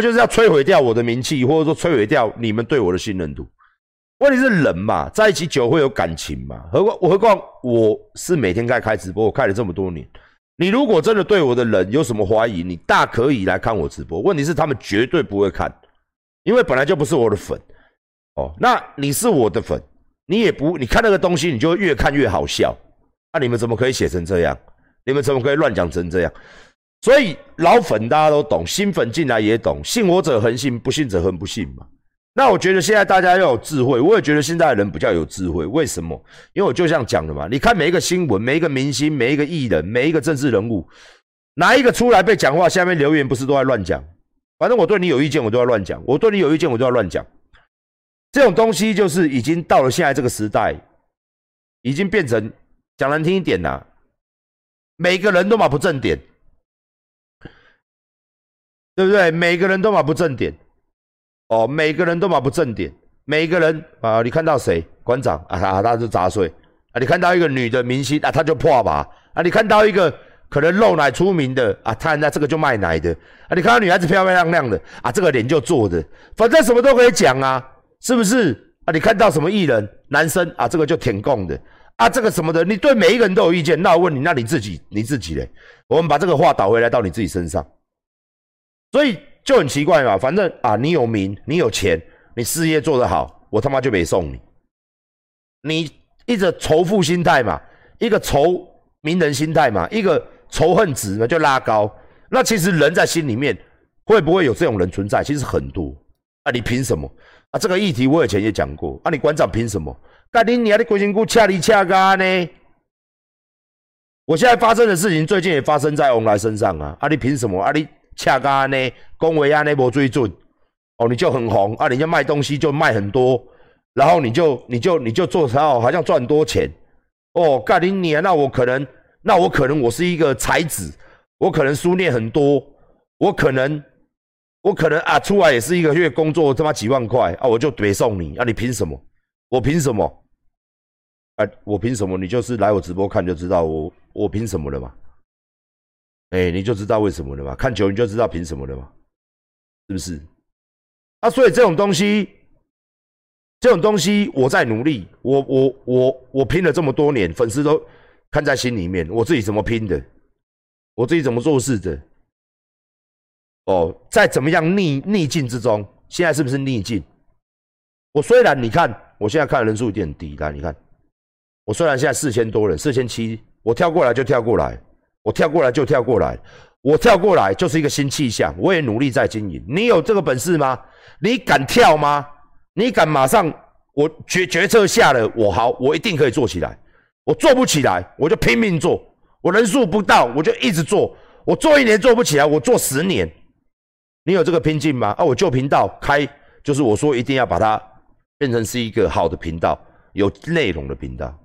就是要摧毁掉我的名气，或者说摧毁掉你们对我的信任度。问题是人嘛，在一起久会有感情嘛？何况何况我是每天在开直播，我开了这么多年。你如果真的对我的人有什么怀疑，你大可以来看我直播。问题是他们绝对不会看，因为本来就不是我的粉。哦，那你是我的粉，你也不你看那个东西，你就越看越好笑。那你们怎么可以写成这样？你们怎么可以乱讲成这样？所以老粉大家都懂，新粉进来也懂，信我者恒信，不信者恒不信嘛。那我觉得现在大家要有智慧，我也觉得现在的人比较有智慧。为什么？因为我就这样讲的嘛。你看每一个新闻，每一个明星，每一个艺人，每一个政治人物，哪一个出来被讲话，下面留言不是都在乱讲？反正我对你有意见，我都要乱讲；我对你有意见，我都要乱讲。这种东西就是已经到了现在这个时代，已经变成讲难听一点呐，每个人都嘛不正点，对不对？每个人都嘛不正点。哦，每个人都嘛不正点，每个人啊，你看到谁？馆长。啊，他他就砸碎。啊，你看到一个女的明星啊，他就破吧。啊，你看到一个可能露奶出名的啊，他那这个就卖奶的。啊，你看到女孩子漂漂亮亮的啊，这个脸就做的，反正什么都可以讲啊，是不是？啊？你看到什么艺人男生啊，这个就舔供的。啊，这个什么的，你对每一个人都有意见，那我问你，那你自己你自己嘞？我们把这个话倒回来到你自己身上，所以。就很奇怪嘛，反正啊，你有名，你有钱，你事业做得好，我他妈就没送你。你一直仇富心态嘛，一个仇名人心态嘛，一个仇恨值嘛就拉高。那其实人在心里面会不会有这种人存在？其实很多。啊，你凭什么？啊，这个议题我以前也讲过。啊，你馆长凭什么？干你你还的国情股恰里恰嘎呢？我现在发生的事情，最近也发生在翁来身上啊。啊，你凭什么？啊，你？恰噶呢，恭维啊，那波最准哦，你就很红啊，人家卖东西就卖很多，然后你就你就你就做成好像赚很多钱哦，干你啊，那我可能那我可能我是一个才子，我可能书念很多，我可能我可能啊出来也是一个月工作他妈几万块啊，我就别送你啊，你凭什么？我凭什么？啊，我凭什么？你就是来我直播看就知道我我凭什么了嘛？哎，你就知道为什么了嘛？看球你就知道凭什么了嘛？是不是？啊，所以这种东西，这种东西，我在努力，我我我我拼了这么多年，粉丝都看在心里面。我自己怎么拼的？我自己怎么做事的？哦，在怎么样逆逆境之中，现在是不是逆境？我虽然你看，我现在看的人数有点低，来你看，我虽然现在四千多人，四千七，我跳过来就跳过来。我跳过来就跳过来，我跳过来就是一个新气象。我也努力在经营。你有这个本事吗？你敢跳吗？你敢马上？我决决策下了，我好，我一定可以做起来。我做不起来，我就拼命做。我人数不到，我就一直做。我做一年做不起来，我做十年。你有这个拼劲吗？啊，我旧频道开，就是我说一定要把它变成是一个好的频道，有内容的频道。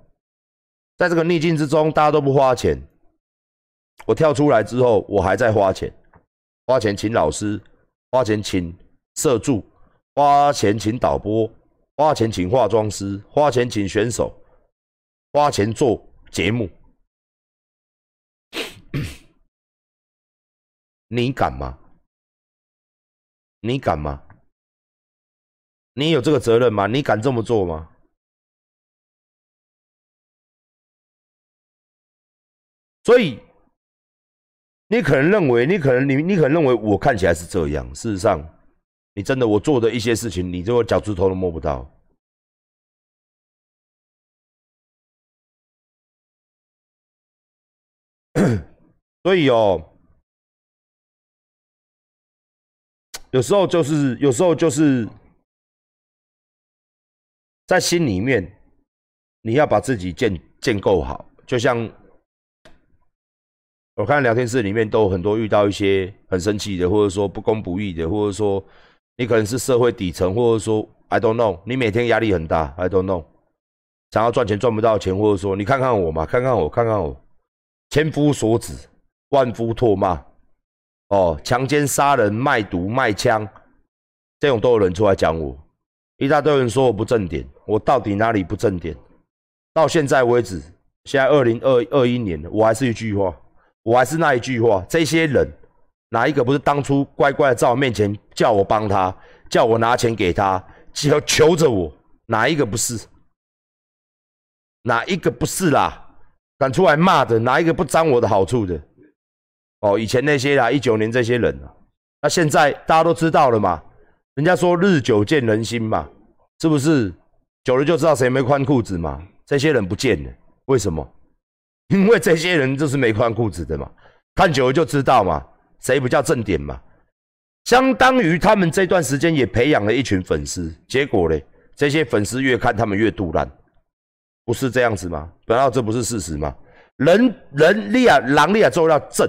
在这个逆境之中，大家都不花钱。我跳出来之后，我还在花钱，花钱请老师，花钱请摄助，花钱请导播，花钱请化妆师，花钱请选手，花钱做节目。你敢吗？你敢吗？你有这个责任吗？你敢这么做吗？所以。你可能认为，你可能你你可能认为我看起来是这样，事实上，你真的我做的一些事情，你这个脚趾头都摸不到。所以哦，有时候就是有时候就是在心里面，你要把自己建建构好，就像。我看聊天室里面都很多遇到一些很生气的，或者说不公不义的，或者说你可能是社会底层，或者说 I don't know，你每天压力很大，I don't know，想要赚钱赚不到钱，或者说你看看我嘛，看看我，看看我，千夫所指，万夫唾骂，哦，强奸杀人卖毒卖枪，这种都有人出来讲我，一大堆人说我不正点，我到底哪里不正点？到现在为止，现在二零二二一年，我还是一句话。我还是那一句话，这些人哪一个不是当初乖乖的在我面前叫我帮他，叫我拿钱给他，求求着我？哪一个不是？哪一个不是啦？敢出来骂的，哪一个不沾我的好处的？哦，以前那些啦，一九年这些人啊，那现在大家都知道了嘛？人家说日久见人心嘛，是不是？久了就知道谁没穿裤子嘛？这些人不见了，为什么？因为这些人就是没穿裤子的嘛。看久了就知道嘛，谁不叫正点嘛？相当于他们这段时间也培养了一群粉丝，结果嘞，这些粉丝越看他们越肚烂。不是这样子吗？难道这不是事实吗？人人力啊，狼力啊，做要正，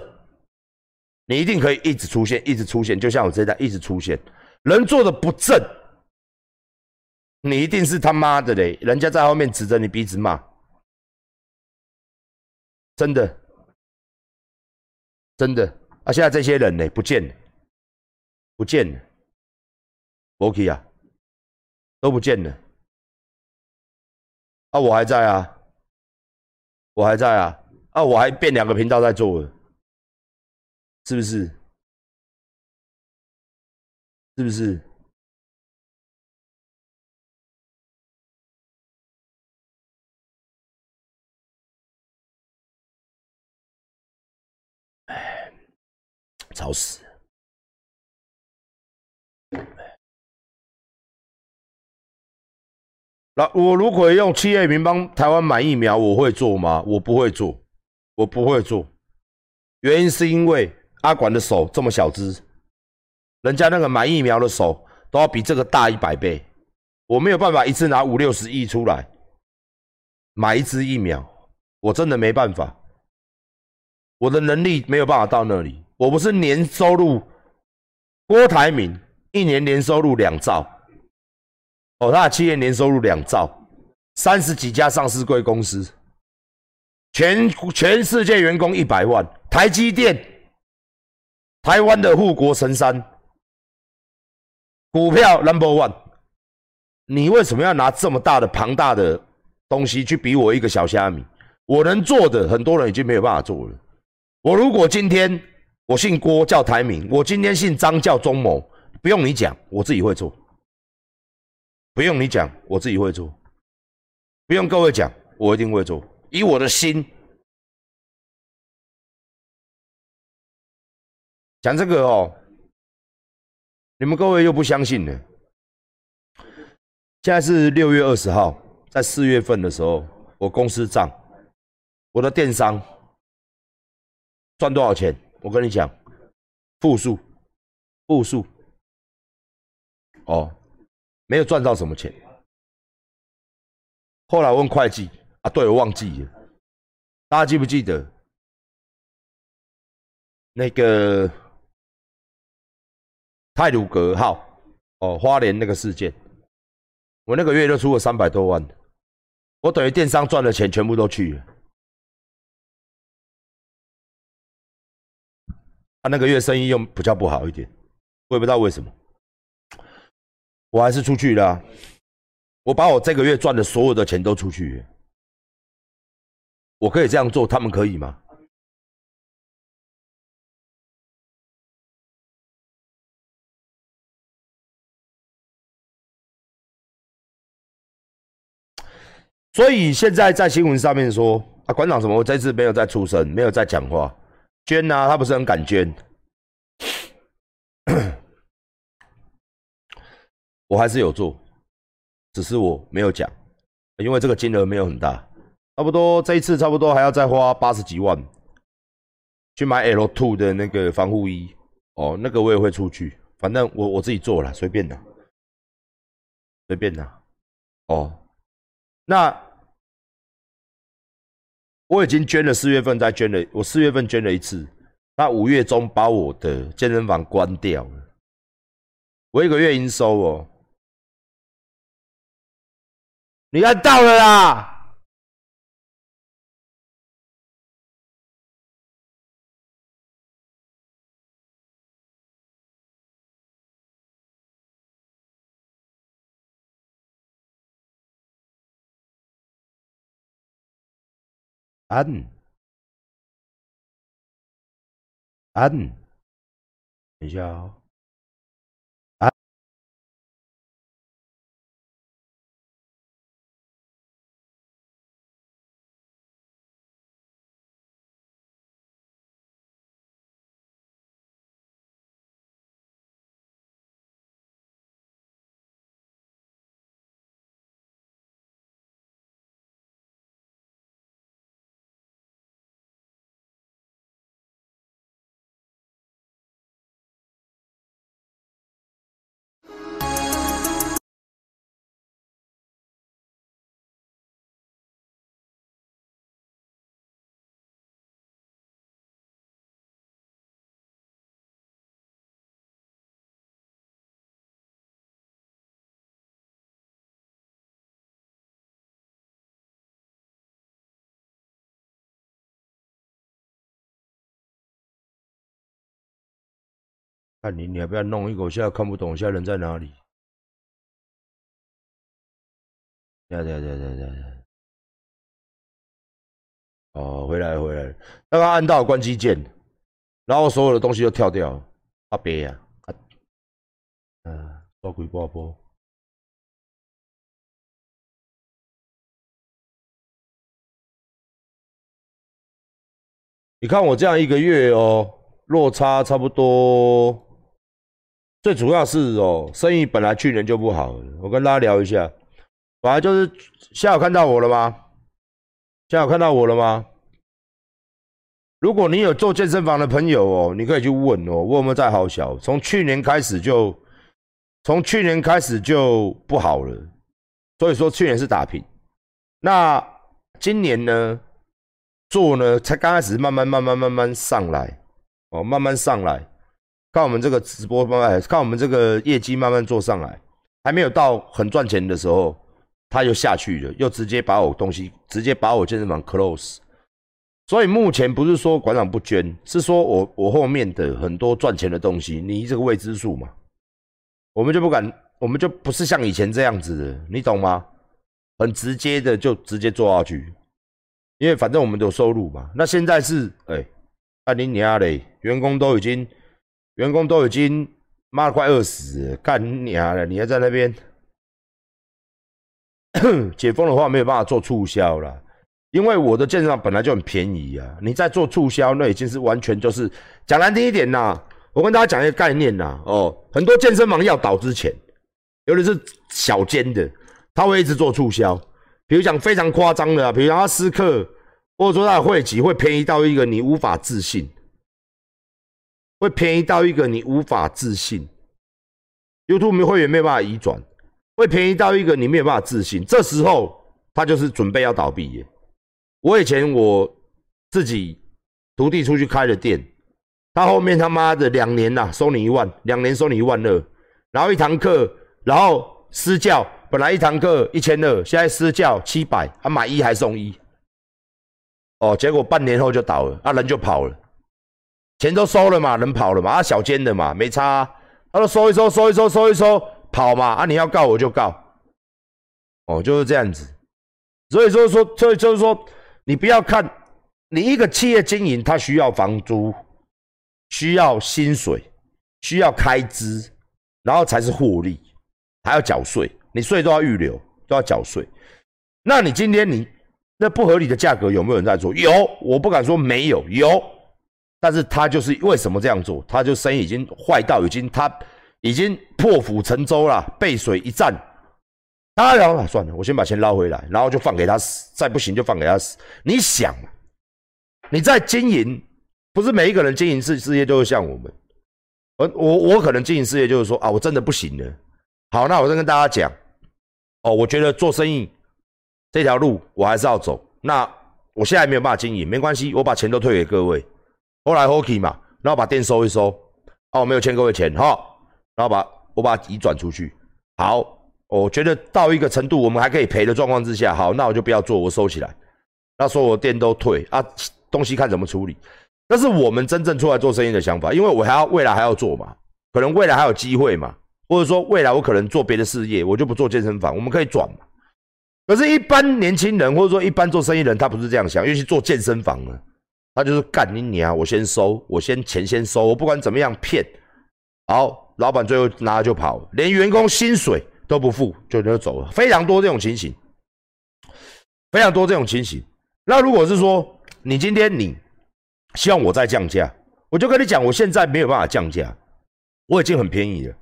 你一定可以一直出现，一直出现，就像我这代一直出现。人做的不正，你一定是他妈的嘞！人家在后面指着你鼻子骂，真的，真的啊！现在这些人呢，不见了，不见了，OK 啊，都不见了。啊，我还在啊，我还在啊，啊，我还变两个频道在做，是不是？是不是？吵死！那我如果用企业名帮台湾买疫苗，我会做吗？我不会做，我不会做。原因是因为阿管的手这么小只，人家那个买疫苗的手都要比这个大一百倍，我没有办法一次拿五六十亿出来买一支疫苗，我真的没办法，我的能力没有办法到那里。我不是年收入，郭台铭一年年收入两兆。哦，他的企业年收入两兆，三十几家上市贵公司，全全世界员工一百万，台积电，台湾的护国神山，股票 number one，你为什么要拿这么大的庞大的东西去比我一个小虾米？我能做的，很多人已经没有办法做了。我如果今天我姓郭叫台铭，我今天姓张叫钟某，不用你讲，我自己会做。不用你讲，我自己会做。不用各位讲，我一定会做。以我的心讲这个哦，你们各位又不相信呢。现在是六月二十号，在四月份的时候，我公司账，我的电商赚多少钱？我跟你讲，负数，负数。哦。没有赚到什么钱。后来问会计啊，对我忘记了。大家记不记得那个泰鲁格号？哦，花莲那个事件，我那个月就出了三百多万，我等于电商赚的钱全部都去了。那个月生意又比较不好一点，我也不知道为什么。我还是出去了，我把我这个月赚的所有的钱都出去，我可以这样做，他们可以吗？所以现在在新闻上面说啊，馆长什么？我这次没有再出声，没有再讲话，捐啊，他不是很敢捐。我还是有做，只是我没有讲，因为这个金额没有很大，差不多这一次差不多还要再花八十几万去买 L two 的那个防护衣。哦，那个我也会出去，反正我我自己做了，随便的，随便的，哦，那我已经捐了四月份再捐了，我四月份捐了一次，那五月中把我的健身房关掉了，我一个月营收哦。你看到了啦！按按等看你，你要不要弄一个？我现在看不懂，现在人在哪里？对对对对对对。哦，回来回来，刚刚按到关机键，然后所有的东西都跳掉。阿别呀，嗯，多鬼挂波。你看我这样一个月哦，落差差不多。最主要是哦，生意本来去年就不好。我跟大家聊一下，本来就是现在有看到我了吗？现在有看到我了吗？如果你有做健身房的朋友哦，你可以去问哦，问有没有在好小？从去年开始就，从去年开始就不好了。所以说去年是打平。那今年呢，做呢才刚开始慢慢慢慢慢慢上来哦，慢慢上来。看我们这个直播慢慢，看我们这个业绩慢慢做上来，还没有到很赚钱的时候，他又下去了，又直接把我东西，直接把我健身房 close。所以目前不是说馆长不捐，是说我我后面的很多赚钱的东西，你这个未知数嘛，我们就不敢，我们就不是像以前这样子的，你懂吗？很直接的就直接做下去，因为反正我们有收入嘛。那现在是，哎，那你娘嘞，员工都已经。员工都已经妈快饿死，干你娘了！你还在那边 解封的话，没有办法做促销了，因为我的健身房本来就很便宜啊。你在做促销，那已经是完全就是讲难听一点呐。我跟大家讲一个概念呐，哦，很多健身房要倒之前，尤其是小间的，他会一直做促销。比如讲非常夸张的，比如讲他私课，或者说他的会籍会便宜到一个你无法置信。会便宜到一个你无法置信，YouTube 会员没有办法移转，会便宜到一个你没有办法置信。这时候他就是准备要倒闭耶。我以前我自己徒弟出去开的店，他后面他妈的两年呐收你一万，两年收你一万二，然后一堂课，然后私教本来一堂课一千二，现在私教七百，他买一还送一，哦，结果半年后就倒了，啊人就跑了。钱都收了嘛，人跑了嘛，啊，小间的嘛，没差，他说收一收，收一收，收一收，跑嘛，啊，你要告我就告，哦，就是这样子，所以说说，所以就是说，你不要看，你一个企业经营，它需要房租，需要薪水，需要开支，然后才是获利，还要缴税，你税都要预留，都要缴税，那你今天你那不合理的价格有没有人在做？有，我不敢说没有，有。但是他就是为什么这样做？他就生意已经坏到已经他已经破釜沉舟了，背水一战。当然了，算了，我先把钱捞回来，然后就放给他死，再不行就放给他死。你想，你在经营，不是每一个人经营事事业都会像我们。我我我可能经营事业就是说啊，我真的不行了。好，那我再跟大家讲，哦，我觉得做生意这条路我还是要走。那我现在没有办法经营，没关系，我把钱都退给各位。后来 Hockey 嘛，然后把店收一收，哦，我没有欠各位钱哈，然后把我把移转出去。好，我觉得到一个程度，我们还可以赔的状况之下，好，那我就不要做，我收起来。那所有店都退啊，东西看怎么处理。那是我们真正出来做生意的想法，因为我还要未来还要做嘛，可能未来还有机会嘛，或者说未来我可能做别的事业，我就不做健身房，我们可以转嘛。可是，一般年轻人或者说一般做生意人，他不是这样想，尤其做健身房呢。他就是干你娘！我先收，我先钱先收，我不管怎么样骗，好，老板最后拿了就跑，连员工薪水都不付就就走了，非常多这种情形，非常多这种情形。那如果是说你今天你希望我再降价，我就跟你讲，我现在没有办法降价，我已经很便宜了。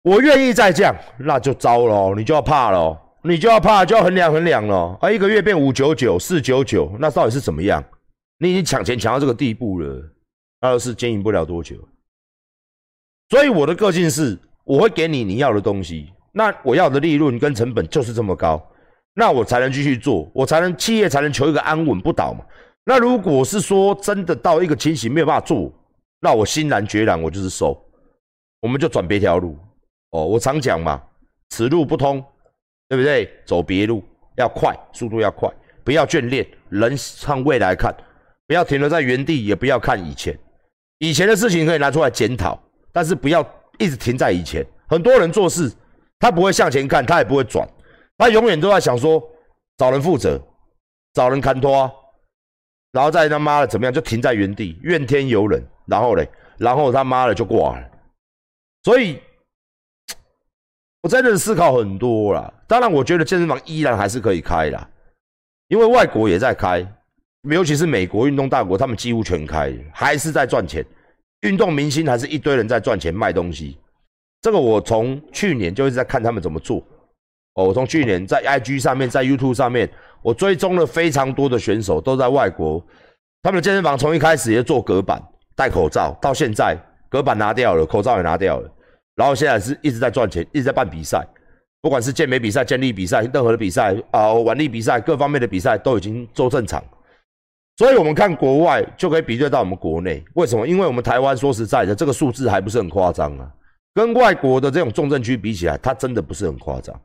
我愿意再降，那就糟了，你就要怕了，你就要怕，就要衡量衡量了。啊，一个月变五九九、四九九，那到底是怎么样？你已经抢钱抢到这个地步了，那是经营不了多久。所以我的个性是，我会给你你要的东西，那我要的利润跟成本就是这么高，那我才能继续做，我才能企业才能求一个安稳不倒嘛。那如果是说真的到一个情形没有办法做，那我欣然决然，我就是收，我们就转别条路。哦，我常讲嘛，此路不通，对不对？走别路，要快，速度要快，不要眷恋，人向未来看，不要停留在原地，也不要看以前。以前的事情可以拿出来检讨，但是不要一直停在以前。很多人做事，他不会向前看，他也不会转，他永远都在想说找人负责，找人看拖，然后再他妈的怎么样，就停在原地，怨天尤人，然后嘞，然后他妈的就挂了。所以。我真的思考很多啦，当然，我觉得健身房依然还是可以开啦，因为外国也在开，尤其是美国运动大国，他们几乎全开，还是在赚钱。运动明星还是一堆人在赚钱卖东西，这个我从去年就一直在看他们怎么做。哦，我从去年在 IG 上面，在 YouTube 上面，我追踪了非常多的选手，都在外国，他们的健身房从一开始也做隔板、戴口罩，到现在隔板拿掉了，口罩也拿掉了。然后现在是一直在赚钱，一直在办比赛，不管是健美比赛、健力比赛，任何的比赛啊，腕力比赛，各方面的比赛都已经做正常。所以，我们看国外就可以比对到我们国内。为什么？因为我们台湾说实在的，这个数字还不是很夸张啊。跟外国的这种重症区比起来，它真的不是很夸张。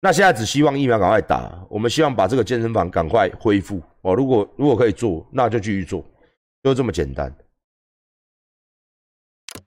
那现在只希望疫苗赶快打，我们希望把这个健身房赶快恢复哦。如果如果可以做，那就继续做，就这么简单。